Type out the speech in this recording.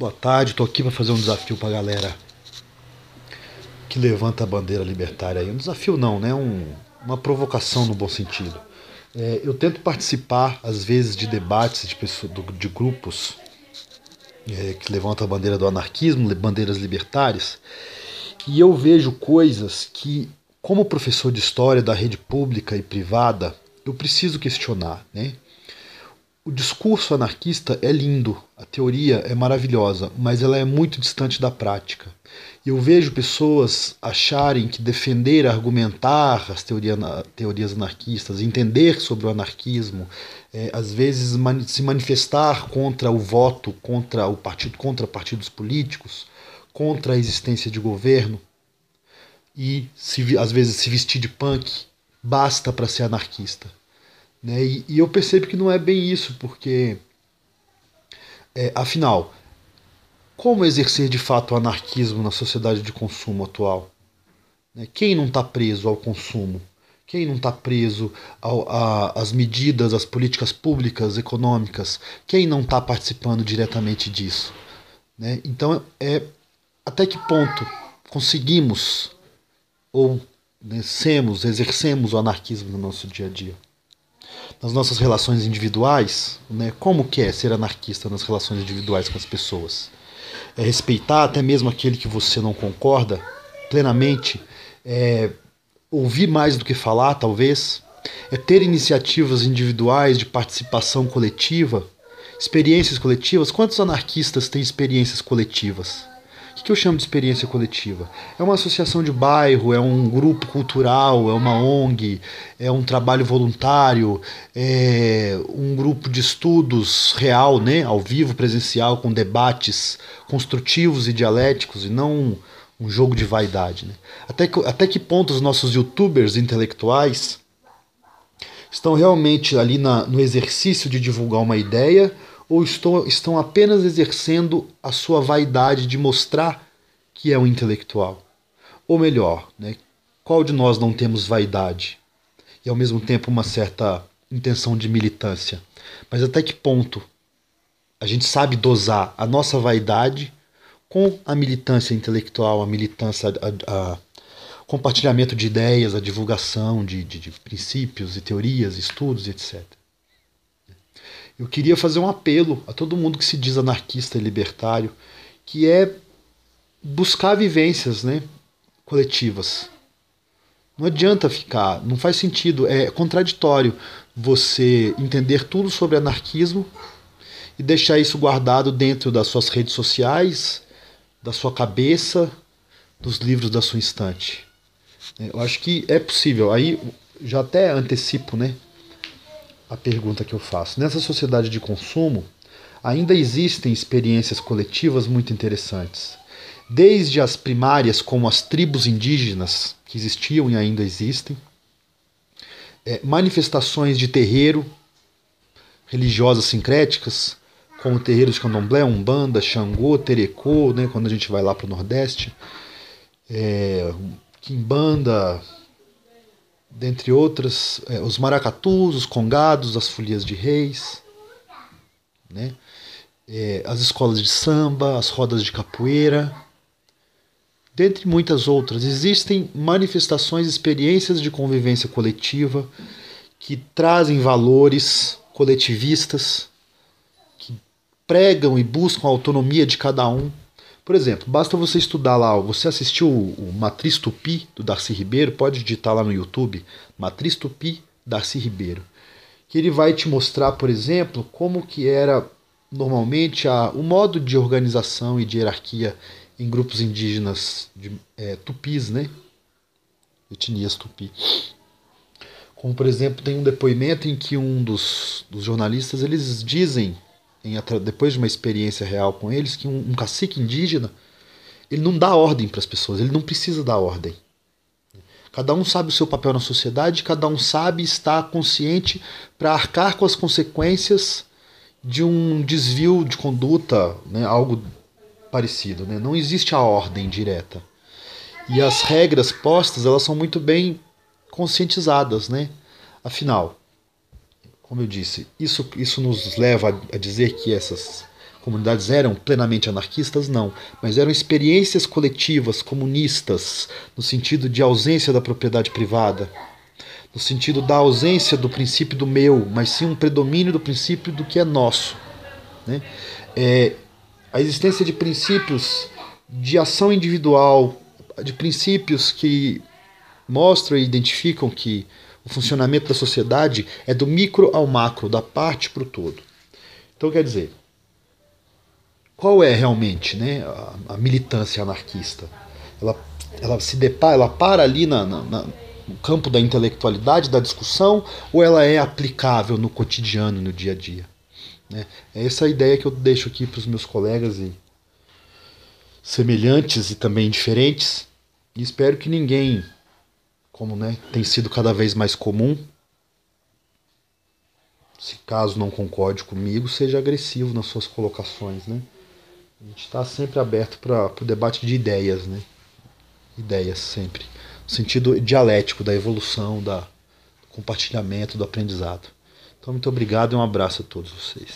Boa tarde, estou aqui para fazer um desafio para a galera que levanta a bandeira libertária. Um desafio não, né? Um, uma provocação no bom sentido. É, eu tento participar, às vezes, de debates de, pessoas, de grupos é, que levantam a bandeira do anarquismo, bandeiras libertárias, e eu vejo coisas que, como professor de história da rede pública e privada, eu preciso questionar, né? O discurso anarquista é lindo, a teoria é maravilhosa, mas ela é muito distante da prática. Eu vejo pessoas acharem que defender, argumentar as teoria, teorias anarquistas, entender sobre o anarquismo, é, às vezes se manifestar contra o voto, contra o partido, contra partidos políticos, contra a existência de governo e se, às vezes se vestir de punk basta para ser anarquista. Né? E, e, eu percebo que não é bem isso, porque, é, afinal, como exercer de fato o anarquismo na sociedade de consumo atual? Né? Quem não está preso ao consumo? Quem não está preso às medidas, às políticas públicas, econômicas? Quem não está participando diretamente disso? Né? Então, é até que ponto conseguimos ou né, exercemos o anarquismo no nosso dia a dia? Nas nossas relações individuais, né, como que é ser anarquista nas relações individuais com as pessoas? É respeitar até mesmo aquele que você não concorda plenamente, é ouvir mais do que falar, talvez, é ter iniciativas individuais de participação coletiva, experiências coletivas. Quantos anarquistas têm experiências coletivas? O que eu chamo de experiência coletiva? É uma associação de bairro, é um grupo cultural, é uma ONG, é um trabalho voluntário, é um grupo de estudos real, né, ao vivo, presencial, com debates construtivos e dialéticos e não um jogo de vaidade. Né? Até, que, até que ponto os nossos youtubers intelectuais estão realmente ali na, no exercício de divulgar uma ideia ou estão, estão apenas exercendo a sua vaidade de mostrar que é um intelectual? Ou melhor, né, qual de nós não temos vaidade e ao mesmo tempo uma certa intenção de militância? Mas até que ponto a gente sabe dosar a nossa vaidade com a militância intelectual, a militância, a, a compartilhamento de ideias, a divulgação de, de, de princípios e teorias, estudos, etc. Eu queria fazer um apelo a todo mundo que se diz anarquista e libertário, que é buscar vivências né, coletivas. Não adianta ficar, não faz sentido, é contraditório você entender tudo sobre anarquismo e deixar isso guardado dentro das suas redes sociais, da sua cabeça, dos livros da sua estante. Eu acho que é possível. Aí já até antecipo, né? A pergunta que eu faço. Nessa sociedade de consumo, ainda existem experiências coletivas muito interessantes. Desde as primárias, como as tribos indígenas, que existiam e ainda existem, é, manifestações de terreiro, religiosas sincréticas, como o terreiro de candomblé, umbanda, xangô, terecô, né, quando a gente vai lá para o Nordeste, é, quimbanda, dentre outras, é, os maracatus, os congados, as folias de reis, né? É, as escolas de samba, as rodas de capoeira, dentre muitas outras. Existem manifestações, experiências de convivência coletiva que trazem valores coletivistas, que pregam e buscam a autonomia de cada um por exemplo, basta você estudar lá, você assistiu o Matriz Tupi do Darcy Ribeiro, pode digitar lá no YouTube, Matriz Tupi Darcy Ribeiro, que ele vai te mostrar, por exemplo, como que era normalmente a, o modo de organização e de hierarquia em grupos indígenas de, é, tupis, né? Etnias tupi. Como, por exemplo, tem um depoimento em que um dos, dos jornalistas eles dizem em, depois de uma experiência real com eles, que um, um cacique indígena ele não dá ordem para as pessoas, ele não precisa dar ordem. Cada um sabe o seu papel na sociedade, cada um sabe estar consciente para arcar com as consequências de um desvio de conduta, né, algo parecido. Né? Não existe a ordem direta. E as regras postas elas são muito bem conscientizadas. Né? Afinal, como eu disse, isso, isso nos leva a dizer que essas comunidades eram plenamente anarquistas? Não, mas eram experiências coletivas comunistas, no sentido de ausência da propriedade privada, no sentido da ausência do princípio do meu, mas sim um predomínio do princípio do que é nosso. Né? É, a existência de princípios de ação individual, de princípios que mostram e identificam que o funcionamento da sociedade é do micro ao macro, da parte para o todo. Então, quer dizer, qual é realmente né, a, a militância anarquista? Ela, ela se depara, ela para ali na, na, na, no campo da intelectualidade, da discussão, ou ela é aplicável no cotidiano, no dia a dia? Né? É essa a ideia que eu deixo aqui para os meus colegas e semelhantes e também diferentes. E espero que ninguém, como né, tem sido cada vez mais comum, se caso não concorde comigo, seja agressivo nas suas colocações. Né? A gente está sempre aberto para o debate de ideias, né? ideias sempre. No sentido dialético da evolução, da, do compartilhamento, do aprendizado. Então, muito obrigado e um abraço a todos vocês.